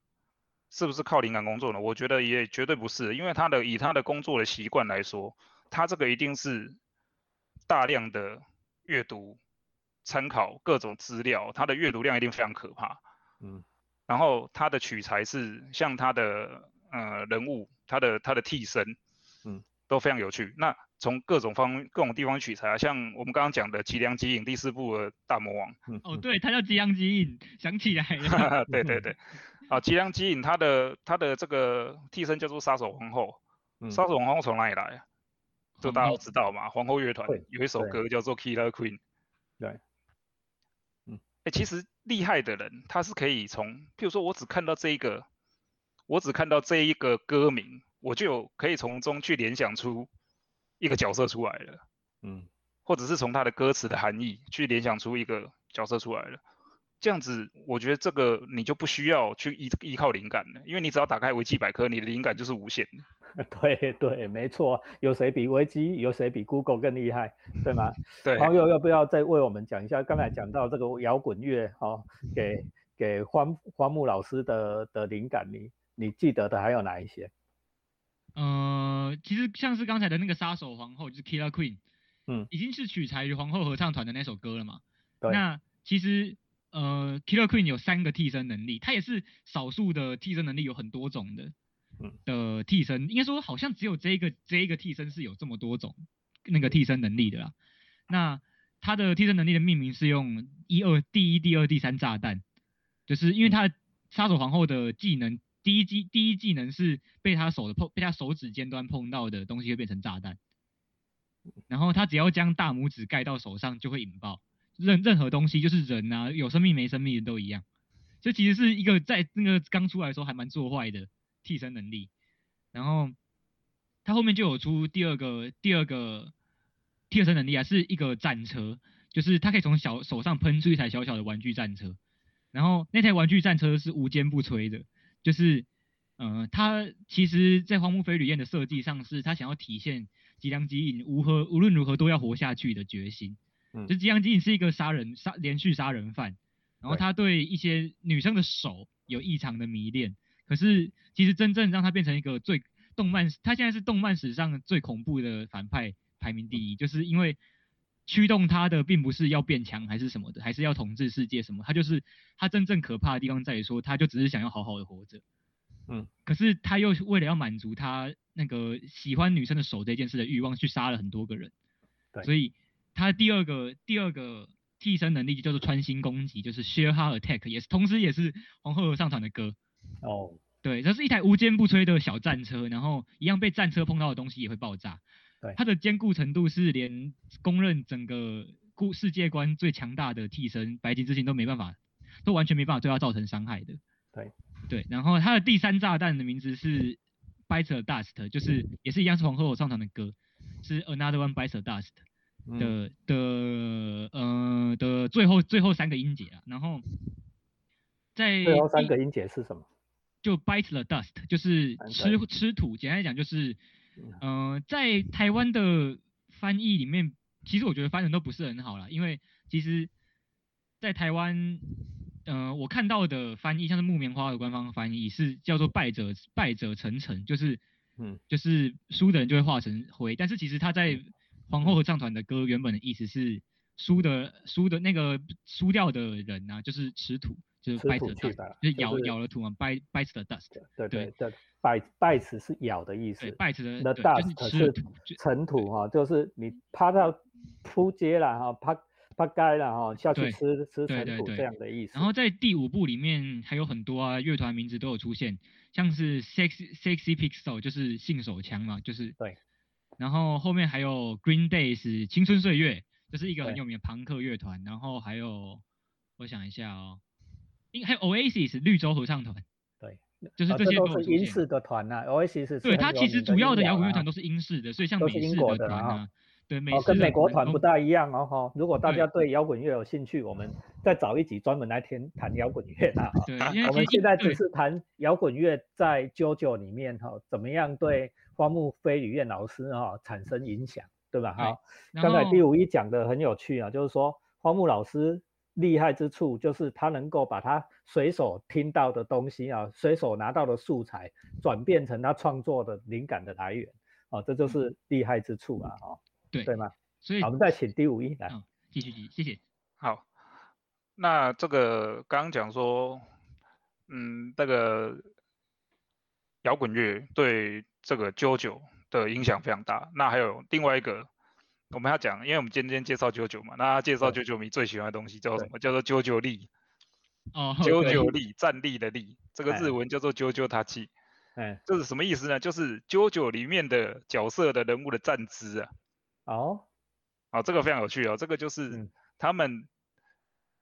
是不是靠灵感工作呢？我觉得也绝对不是，因为他的以他的工作的习惯来说，他这个一定是大量的阅读、参考各种资料，他的阅读量一定非常可怕。嗯，然后他的取材是像他的呃人物，他的他的替身，嗯，都非常有趣。那从各种方各种地方取材啊，像我们刚刚讲的《吉良吉影》第四部的大魔王。
哦，对，他叫吉良吉影，想起来了。[LAUGHS]
对对对。啊，吉良吉影他的他的这个替身叫做杀手皇后，杀手皇后从哪里来？就大家都知道嘛，皇后乐团有一首歌叫做 Killer Queen。
对，
嗯，哎，其实厉害的人他是可以从，譬如说我只看到这一个，我只看到这一个歌名，我就有可以从中去联想出一个角色出来了，嗯，或者是从他的歌词的含义去联想出一个角色出来了。这样子，我觉得这个你就不需要去依依靠灵感了，因为你只要打开维基百科，你的灵感就是无限
的。[LAUGHS] 对对，没错。有谁比维基，有谁比 Google 更厉害，对吗？[LAUGHS]
对。
朋友要不要再为我们讲一下？刚才讲到这个摇滚乐，哦，给给荒荒木老师的的灵感，你你记得的还有哪一些？
呃，其实像是刚才的那个杀手皇后，就是 Killer Queen，嗯，已经是取材于皇后合唱团的那首歌了嘛。
对。
那其实。呃，Killer Queen 有三个替身能力，他也是少数的替身能力有很多种的，的替身，应该说好像只有这一个这一个替身是有这么多种那个替身能力的啦。那他的替身能力的命名是用一二第一、第二、第三炸弹，就是因为他杀手皇后的技能第一技第一技能是被他手的碰被他手指尖端碰到的东西会变成炸弹，然后他只要将大拇指盖到手上就会引爆。任任何东西就是人啊，有生命没生命的都一样。这其实是一个在那个刚出来的时候还蛮做坏的替身能力。然后他后面就有出第二个第二个替身能力啊，是一个战车，就是他可以从小手上喷出一台小小的玩具战车。然后那台玩具战车是无坚不摧的，就是呃，他其实在荒木飞吕彦的设计上是他想要体现吉良吉影无何无论如何都要活下去的决心。就吉良吉影是一个杀人杀连续杀人犯，然后他对一些女生的手有异常的迷恋。可是其实真正让他变成一个最动漫，他现在是动漫史上最恐怖的反派，排名第一。就是因为驱动他的并不是要变强还是什么的，还是要统治世界什么，他就是他真正可怕的地方在于说，他就只是想要好好的活着。嗯，可是他又为了要满足他那个喜欢女生的手这件事的欲望，去杀了很多个人。
对，
所以。他第二个第二个替身能力就叫做穿心攻击，就是 Share Heart Attack，也是同时也是皇后合唱团的歌。哦，对，这是一台无坚不摧的小战车，然后一样被战车碰到的东西也会爆炸。
对，
它的坚固程度是连公认整个故世界观最强大的替身白金之星都没办法，都完全没办法对它造成伤害的。
对，
对，然后它的第三炸弹的名字是 Biter Dust，就是也是一样是皇后合唱团的歌，是 Another One Biter Dust。的的呃的最后最后三个音节啊，然后在
最后三个音节是什么？
就 bite the dust，就是吃吃土。简单来讲就是，呃，在台湾的翻译里面，其实我觉得翻的都不是很好了，因为其实，在台湾，呃，我看到的翻译像是木棉花的官方翻译是叫做败者败者成尘，就是嗯，就是输的人就会化成灰，但是其实他在皇后合唱团的歌原本的意思是输的输的那个输掉的人啊，就是吃土，就是 bite the dust，就是咬咬了土嘛，bite bite the dust。
对对对，bite bite 是咬的意思。
对，bite
的 dust 是尘土哈，就是你趴到扑街了哈，趴趴街了哈，下去吃吃尘土这样的意思。
然后在第五部里面还有很多啊，乐团名字都有出现，像是 Sexy Sexy Pixel 就是性手枪嘛，就是
对。
然后后面还有 Green Days 青春岁月，就是一个很有名的朋克乐团。然后还有我想一下哦，应还有 Oasis 绿洲合唱团，
对，
就是这些有出现。
是英式的团呐，Oasis 是
对，它其实主要的摇滚乐团都是英式的，所以像美式
国的啊
团啊，对美
哦，
式
跟美国团不大一样哦哈。如果大家对摇滚乐有兴趣，我们再找一集专门来谈谈摇滚乐啦。哈
对，因为
我们现在只是谈摇滚乐在 JoJo 里面哈，怎么样对花木飞吕燕老师哈产生影响，对吧？
对
哈，
然
刚才第
后
五一讲的很有趣啊，就是说花木老师厉害之处就是他能够把他随手听到的东西啊，随手拿到的素材转变成他创作的灵感的来源，哦，这就是厉害之处啊，哦，
对
对吗？
所以
好，我们再请第五一来。
嗯继续继续，谢谢。
好，那这个刚刚讲说，嗯，那个摇滚乐对这个 JoJo 的影响非常大。那还有另外一个，我们要讲，因为我们今天介绍 JoJo 嘛，那他介绍
对
JoJo 迷最喜欢的东西叫什
对
么？叫做 JoJo [LAUGHS] 力
哦
，，JoJo 力，站立的力，这个
哎
日文叫做 JoJo 塔气。
嗯，
这是什么意思呢？就是 JoJo 里面的角色的人物的站姿啊。
哦，
啊，这个非常有趣哦，这个就是
嗯
他们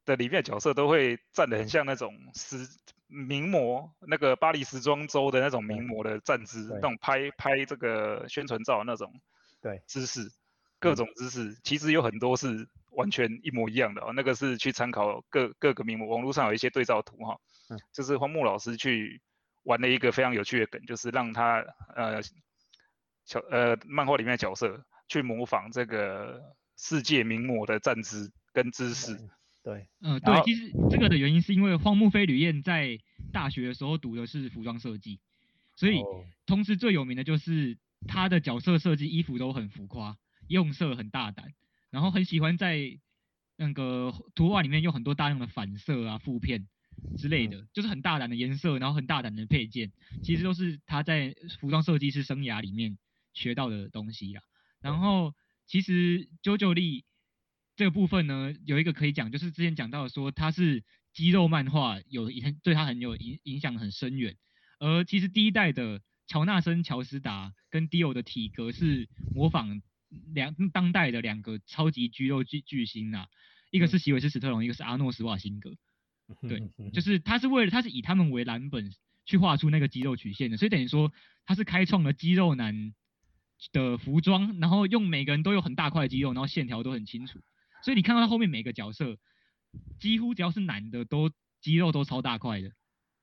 的里面的角色都会站得很像那种时名模，那个巴黎时装周的那种名模的站姿，那种拍拍这个宣传照那种
对，
姿势，各
嗯
种姿势，其实有很多是完全一模一样的哦。那个是去参考各各个名模，网络上有一些对照图哈、
嗯
就是荒木老师去玩了一个非常有趣的梗，就是让他呃小呃漫画里面的角色去模仿这个世界名模的站姿跟姿势。
对，
嗯，对其实这个的原因是因为荒木飞吕彦在大学的时候读的是服装设计，所以
哦。
同时最有名的就是他的角色设计衣服都很浮夸，用色很大胆，然后很喜欢在那个图画里面用很多大量的反色啊、负片之类的，就是很大胆的颜色，然后很大胆的配件，其实都是他在服装设计师生涯里面学到的东西啊。然后其实 JoJo 力这个部分呢，有一个可以讲，就是之前讲到的说他是肌肉漫画有影对他很有影影响很深远，而其实第一代的乔纳森·乔斯达跟迪欧的体格是模仿两当代的两个超级肌肉巨巨星啊，一个是席维斯·史特龙，一个是阿诺·施瓦辛格。对，就是他是为了他是以他们为蓝本去画出那个肌肉曲线的，所以等于说他是开创了肌肉男的服装，然后用每个人都有很大块的肌肉，然后线条都很清楚，所以你看到他后面每个角色，几乎只要是男的都肌肉都超大块的，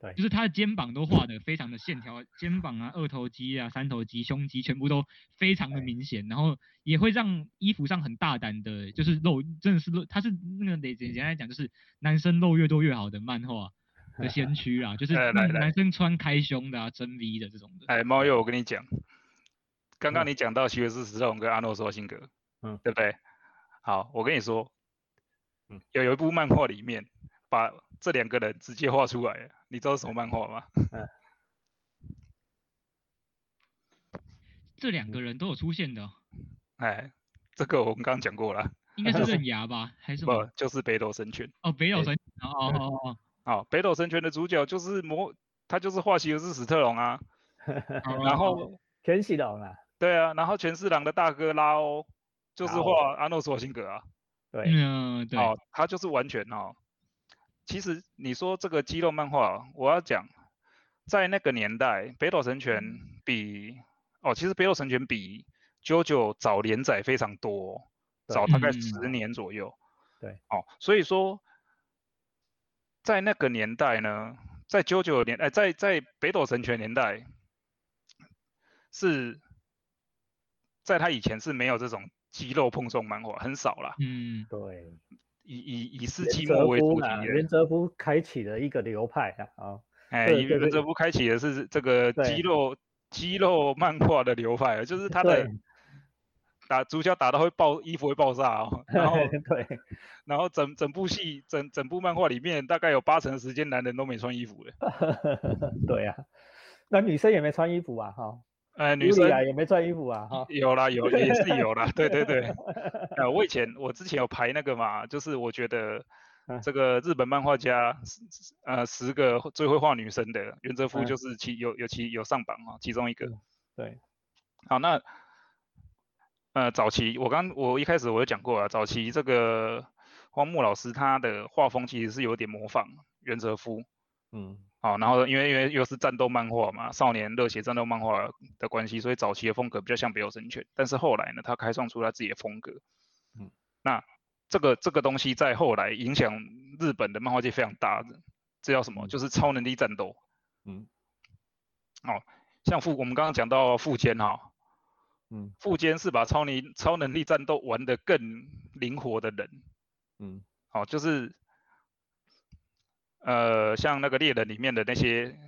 对
就是他的肩膀都画的非常的线条，肩膀啊、二头肌啊、三头肌、胸肌全部都非常的明显，然后也会让衣服上很大胆的，就是露，真的是露，他是那个得简简单来讲，就是男生露越多越好的漫画的先驱啊，就是 [LAUGHS] 男生穿开胸的啊、真 V 的这种的。
哎，猫友，我跟你讲，刚刚
嗯
你讲到徐维斯·史特龙跟阿诺·施瓦辛格，
嗯
对不对？好，我跟你说，
嗯
有有一部漫画里面把这两个人直接画出来了，你知道是什么漫画吗？[LAUGHS]
这两个人都有出现的哦，
哎，这个我们刚刚讲过了，
应该是刃牙 [LAUGHS] 吧，还是什
不
么？
就是北斗神拳。
哦，北斗
哎
神。哦哦哦哦
好，北斗神拳的主角就是魔，他就是画席维斯·史特龙啊。[LAUGHS]
哦。
然后，
全喜龙啊，
对啊，然后全四郎的大哥拉欧就是画阿诺·施瓦辛格啊。
对，
嗯，对，
哦，他就是完全哦。其实你说这个肌肉漫画，我要讲，在那个年代，北斗神拳比哦，其实北斗神拳比 JoJo 早连载非常多哦，早大概
嗯
十年左右。
对，
哦，所以说，在那个年代呢，在 JoJo 年，哎，在在北斗神拳年代，是在他以前是没有这种肌肉碰撞漫画，很少啦。
嗯，
对，
以以以世纪末为主题的
原，则夫开启了一个流派啊，啊，
哎，原泽夫开启的是这个肌肉肌肉漫画的流派，就是他的打主角打到会爆衣服会爆炸哦，[LAUGHS] 然后
对，[LAUGHS]
然后整整部戏整整部漫画里面大概有八成的时间男人都没穿衣服的，[LAUGHS]
对啊，那女生也没穿衣服啊，哈，
呃，女生
也没穿衣服啊，哈，
有啦，有也是有啦，[LAUGHS] 对对对，[LAUGHS] 呃，我以前我之前有排那个嘛，就是我觉得这个日本漫画家，呃，十个最会画女生的，原则夫就是其有有其有上榜啊，其中一个。
对，
好，那呃，早期我刚我一开始我就讲过啊，早期这个荒木老师他的画风其实是有点模仿原则夫，嗯。好，然后因为因为又是战斗漫画嘛，少年热血战斗漫画的关系，所以早期的风格比较像北欧神犬。但是后来呢，他开创出他自己的风格。嗯，那这个这个东西在后来影响日本的漫画界非常大的，这叫什么？就是超能力战斗。嗯，哦，像富我们刚刚讲到富坚哈，嗯，富坚是把超能超能力战斗玩得更灵活的人。嗯，好，就是。呃，像那个猎人里面的那些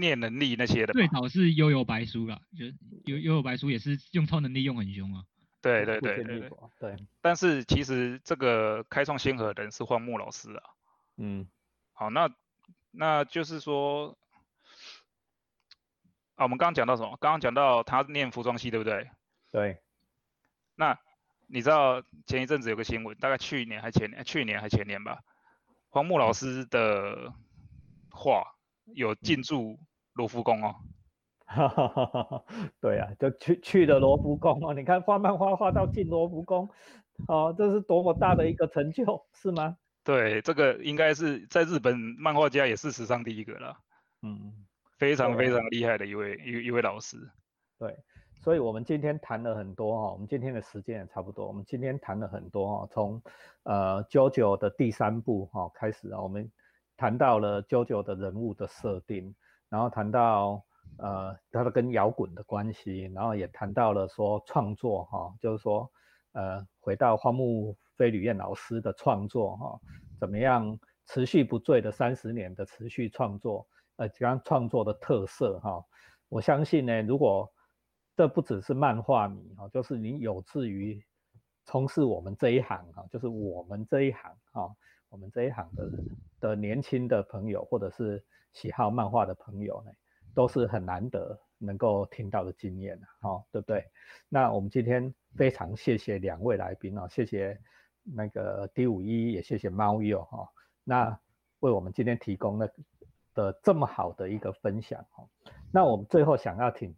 念能力那些的，
最早是悠悠白书啦，就悠悠悠白书也是用超能力用很凶啊。
对对对对对。但是其实这个开创先河的人是荒木老师啊。嗯。好，那那就是说，啊，我们刚刚讲到什么？刚刚讲到他念服装系，对不对？
对。
那你知道前一阵子有个新闻，大概去年还前年，去年还前年吧？荒木老师的画有进驻罗浮宫哦，
哈哈哈哈对啊，就去去了罗浮宫哦。你看画漫画画到进罗浮宫，哦，这是多么大的一个成就，是吗？[LAUGHS]
对，这个应该是在日本漫画家也是史上第一个了，嗯，非常非常厉害的一位一一位老师。
对，所以我们今天谈了很多哈，我们今天的时间也差不多，我们今天谈了很多哈，从。呃，JoJo 的第三部哈开始啊，我们谈到了 JoJo 的人物的设定，然后谈到呃他的跟摇滚的关系，然后也谈到了说创作哈，就是说呃回到荒木飞吕彦老师的创作哈，怎么样持续不坠的三十年的持续创作，呃，讲创作的特色哈，我相信呢，如果这不只是漫画迷哈，就是你有志于。从事我们这一行哈，就是我们这一行哈，我们这一行的的年轻的朋友，或者是喜好漫画的朋友呢，都是很难得能够听到的经验哈，对不对？那我们今天非常谢谢两位来宾啊，谢谢那个 D 五一，也谢谢猫友哈，那为我们今天提供了的这么好的一个分享哈，那我们最后想要请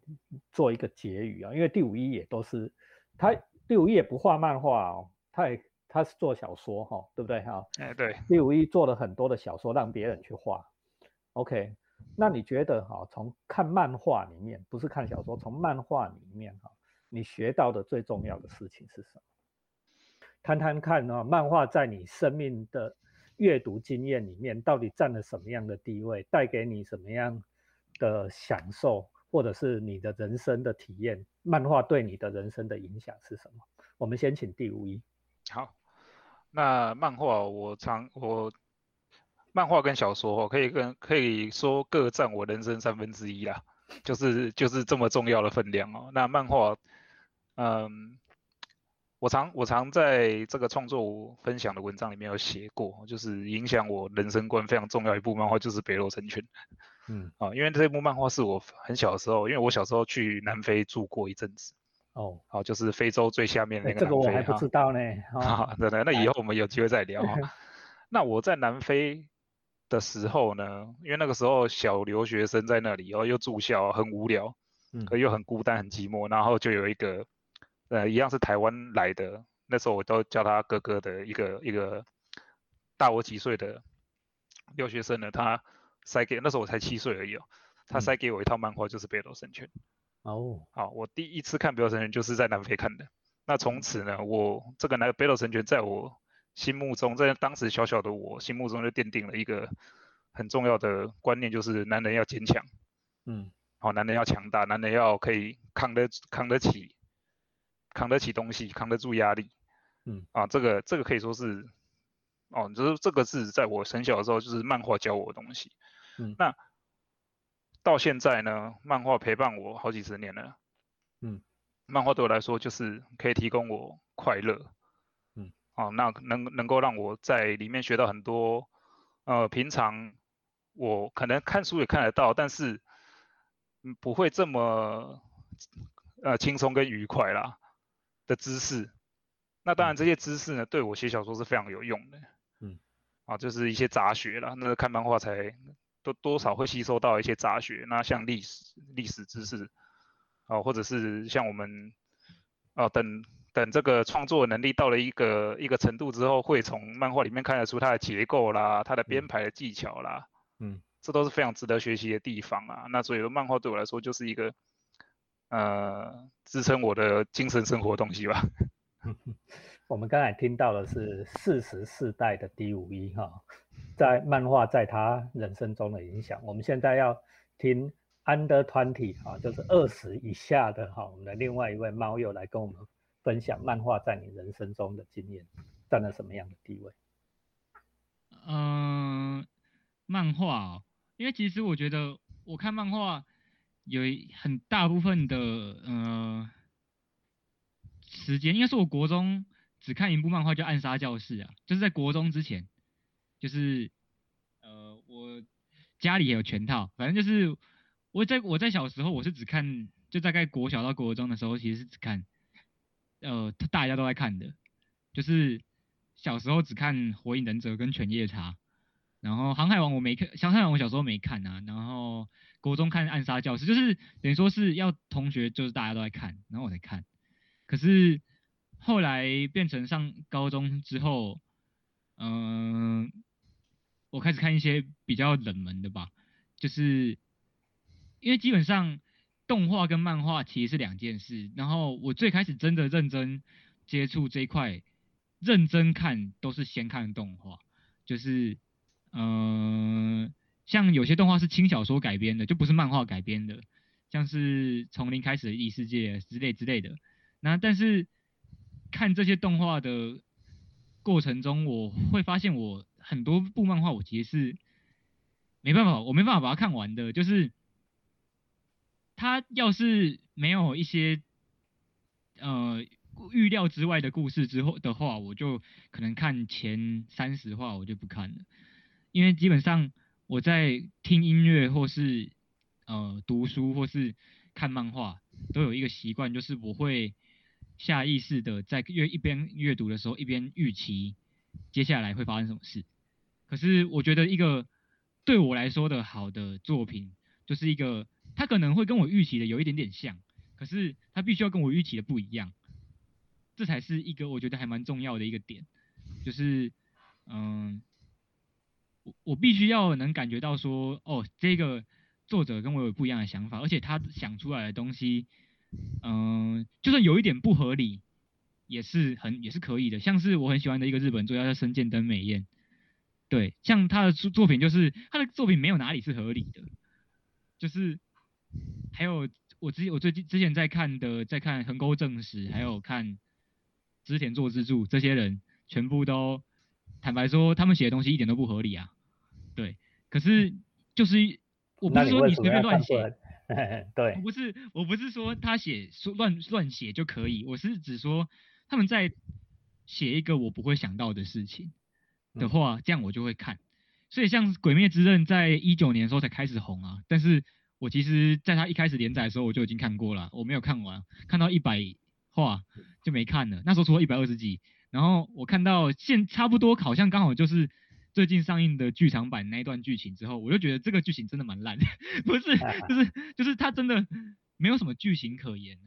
做一个结语啊，因为第五一也都是他。第五一也不画漫画哦，他也他是做小说哈，对不对哈？
哎，对。
第五一做了很多的小说让别人去画，OK。那你觉得哈，从看漫画里面，不是看小说，从漫画里面哈，你学到的最重要的事情是什么？谈谈看呢，漫画在你生命的阅读经验里面到底占了什么样的地位，带给你什么样的享受？或者是你的人生的体验，漫画对你的人生的影响是什么？我们先请第五一。
好，那漫画我常我漫画跟小说可以跟可以说各占我人生三分之一啦，就是就是这么重要的分量哦。那漫画，嗯，我常我常在这个创作分享的文章里面有写过，就是影响我人生观非常重要一部漫画就是《北斗神拳》。嗯啊，因为这部漫画是我很小的时候，因为我小时候去南非住过一阵子。哦，好，就是非洲最下面那个。
这个我还不知道呢。
啊，真的，那以后我们有机会再聊哈。[LAUGHS] 那我在南非的时候呢，因为那个时候小留学生在那里，然后又住校，很无聊，嗯，又很孤单，很寂寞。然后就有一个，呃，一样是台湾来的，那时候我都叫他哥哥的一个一个大我几岁的留学生呢，他。塞给那时候我才七岁而已哦，他塞给我一套漫画，就是《北斗神拳》。哦，好，我第一次看《北斗神拳》就是在南非看的。那从此呢，我这个《南北斗神拳》在我心目中，在当时小小的我心目中就奠定了一个很重要的观念，就是男人要坚强。嗯，好，男人要强大，男人要可以扛得扛得起，扛得起东西，扛得住压力。嗯，啊，这个这个可以说是，哦，就是这个是在我很小的时候，就是漫画教我的东西。嗯，那到现在呢，漫画陪伴我好几十年了。嗯，漫画对我来说就是可以提供我快乐。嗯，哦，那能能够让我在里面学到很多，呃，平常我可能看书也看得到，但是不会这么呃轻松跟愉快啦的知识。那当然这些知识呢，对我写小说是非常有用的。嗯，啊，就是一些杂学啦，那看漫画才多多少会吸收到一些杂学。那像历史历史知识，哦，或者是像我们，哦，等等这个创作能力到了一个一个程度之后，会从漫画里面看得出它的结构啦，它的编排的技巧啦。嗯。这都是非常值得学习的地方啊！那所以说漫画对我来说就是一个，呃，支撑我的精神生活的东西吧。[LAUGHS]
我们刚才听到的是四十四代的 D 五一哈，在漫画在他人生中的影响。我们现在要听 Under Twenty 啊，就是二十以下的哈，我们的另外一位猫友来跟我们分享漫画在你人生中的经验，占了什么样的地位？
嗯，漫画哦。因为其实我觉得我看漫画有很大部分的呃时间，应该是我国中只看一部漫画叫《暗杀教室》啊，就是在国中之前，就是呃我家里也有全套，反正就是我在我在小时候我是只看，就大概国小到国中的时候其实是只看，呃大家都在看的，就是小时候只看《火影忍者》跟《犬夜叉》。然后《航海王》我没看，《航海王》我小时候没看啊。然后国中看《暗杀教室》，就是等于说是要同学，就是大家都在看，然后我才看。可是后来变成上高中之后，嗯，我开始看一些比较冷门的吧，就是因为基本上动画跟漫画其实是两件事。然后我最开始真的认真接触这一块，认真看都是先看动画，就是。嗯，像有些动画是轻小说改编的，就不是漫画改编的，像是从零开始的异世界之类之类的。那但是看这些动画的过程中，我会发现我很多部漫画我其实是没办法，我没办法把它看完的。就是它要是没有一些呃预料之外的故事之后的话，我就可能看前三十话我就不看了。因为基本上我在听音乐或是呃读书或是看漫画，都有一个习惯，就是我会下意识的在阅一边阅读的时候一边预期接下来会发生什么事。可是我觉得一个对我来说的好的作品，就是一个它可能会跟我预期的有一点点像，可是它必须要跟我预期的不一样，这才是一个我觉得还蛮重要的一个点，就是嗯。我我必须要能感觉到说，哦，这个作者跟我有不一样的想法，而且他想出来的东西，嗯，就算有一点不合理，也是很也是可以的。像是我很喜欢的一个日本作家叫深见登美彦，对，像他的作作品就是他的作品没有哪里是合理的，就是还有我之我最近之前在看的，在看横沟正史，还有看织田作之助这些人，全部都坦白说，他们写的东西一点都不合理啊。对，可是就是 [LAUGHS] 我不是说你随便乱写，
对，
我不是我不是说他写说乱乱写就可以，我是指说他们在写一个我不会想到的事情的话，这样我就会看。所以像《鬼灭之刃》在一九年的时候才开始红啊，但是我其实在它一开始连载的时候我就已经看过了，我没有看完，看到一百话就没看了，那时候出了一百二十几，然后我看到现差不多好像刚好就是。最近上映的剧场版那一段剧情之后，我就觉得这个剧情真的蛮烂，[LAUGHS] 不是，就是就是它真的没有什么剧情可言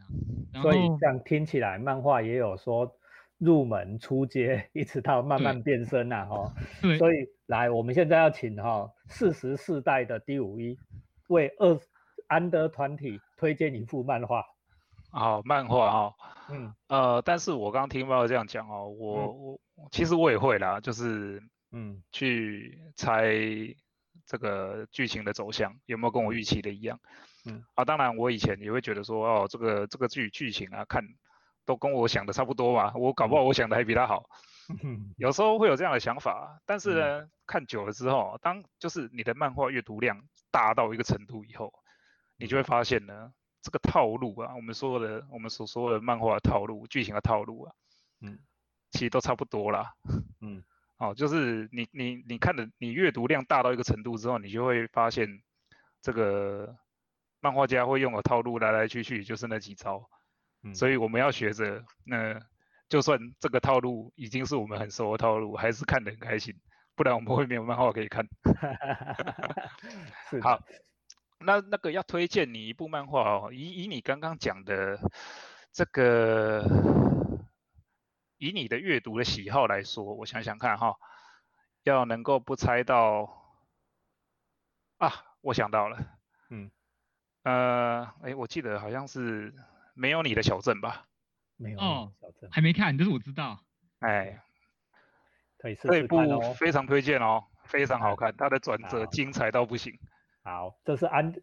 啊。
所以这样听起来，漫画也有说入门、初阶，一直到慢慢变身呐，[LAUGHS] 哈。
对。
所以来，我们现在要请哈四十四代的第五一为二安德团体推荐一幅漫画。
好，漫画哈。嗯。呃，但是我刚刚听到这样讲哦，我我其实我也会啦，就是。嗯，去猜这个剧情的走向有没有跟我预期的一样？嗯，啊，当然我以前也会觉得说，哦，这个这个剧剧情啊，看都跟我想的差不多嘛，我搞不好我想的还比他好。有时候会有这样的想法，但是呢，看久了之后，当就是你的漫画阅读量大到一个程度以后，你就会发现呢，这个套路啊，我们说的我们所说的漫画的套路、剧情的套路啊，嗯，其实都差不多啦。嗯。[LAUGHS] 哦，就是你你你看的，你阅读量大到一个程度之后，你就会发现这个漫画家会用的套路来来去去就是那几招，所以我们要学着，那就算这个套路已经是我们很熟的套路，还是看得很开心，不然我们会没有漫画可以看。[LAUGHS] 好，那那个要推荐你一部漫画哦，以以你刚刚讲的这个，以你的阅读的喜好来说，我想想看哈，要能够不猜到啊，我想到了，嗯。呃，哎，我记得好像是没有你的小镇吧？
没有哦，小镇
还没看，但是我知道。
哎，
可以这
部非常推荐哦，非常好看，它的转折精彩到不行。
好，这是安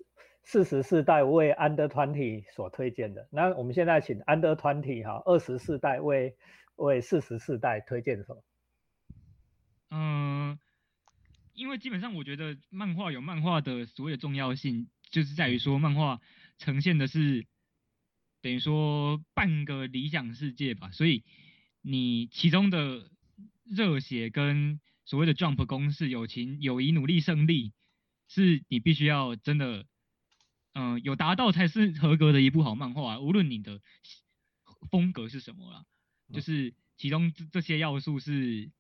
四十四代为安德团体所推荐的。那我们现在请安德团体哈，二十四代为为四十四代推荐什么？
嗯，因为基本上我觉得漫画有漫画的所谓的重要性。就是在于说，漫画呈现的是等于说半个理想世界吧，所以你其中的热血跟所谓的 jump 公式、友情、友谊、努力、胜利，是你必须要真的，嗯，有达到才是合格的一部好漫画。无论你的风格是什么啦，就是其中这这些要素是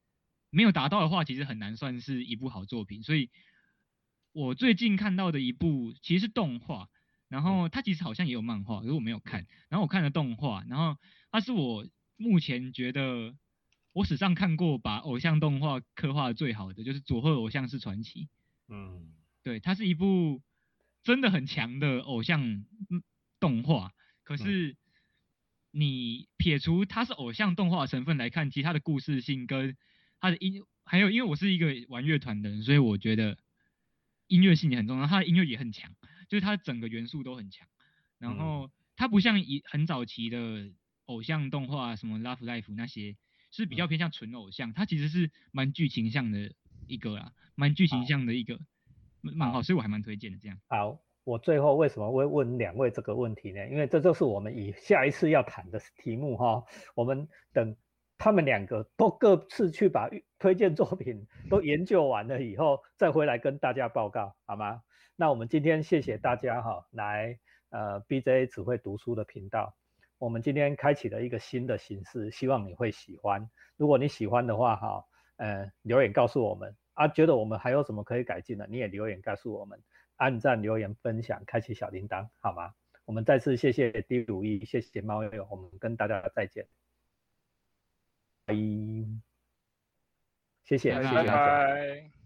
没有达到的话，其实很难算是一部好作品。所以。我最近看到的一部其实是动画，然后它其实好像也有漫画，可是我没有看。然后我看了动画，然后它是我目前觉得我史上看过把偶像动画刻画的最好的，就是《佐贺偶像是传奇》。嗯，对，它是一部真的很强的偶像动画。可是你撇除它是偶像动画成分来看，其他的故事性跟它的音，还有因为我是一个玩乐团的人，所以我觉得。音乐性也很重要，它的音乐也很强，就是它整个元素都很强。然后它不像一很早期的偶像动画，什么《Love Life》那些，是比较偏向纯偶像。它其实是蛮剧情向的一个啦，蛮剧情向的一个蛮好，所以我还蛮推荐的。这样。
好，我最后为什么会问两位这个问题呢？因为这就是我们以下一次要谈的题目哈。我们等。他们两个都各自去把推荐作品都研究完了以后，再回来跟大家报告，好吗？那我们今天谢谢大家哈，来呃 BJ 只会读书的频道，我们今天开启了一个新的形式，希望你会喜欢。如果你喜欢的话哈，呃留言告诉我们啊，觉得我们还有什么可以改进的，你也留言告诉我们，按赞、留言、分享、开启小铃铛，好吗？我们再次谢谢第五亿，谢谢猫友友，我们跟大家再见。拜，谢谢，谢谢大家。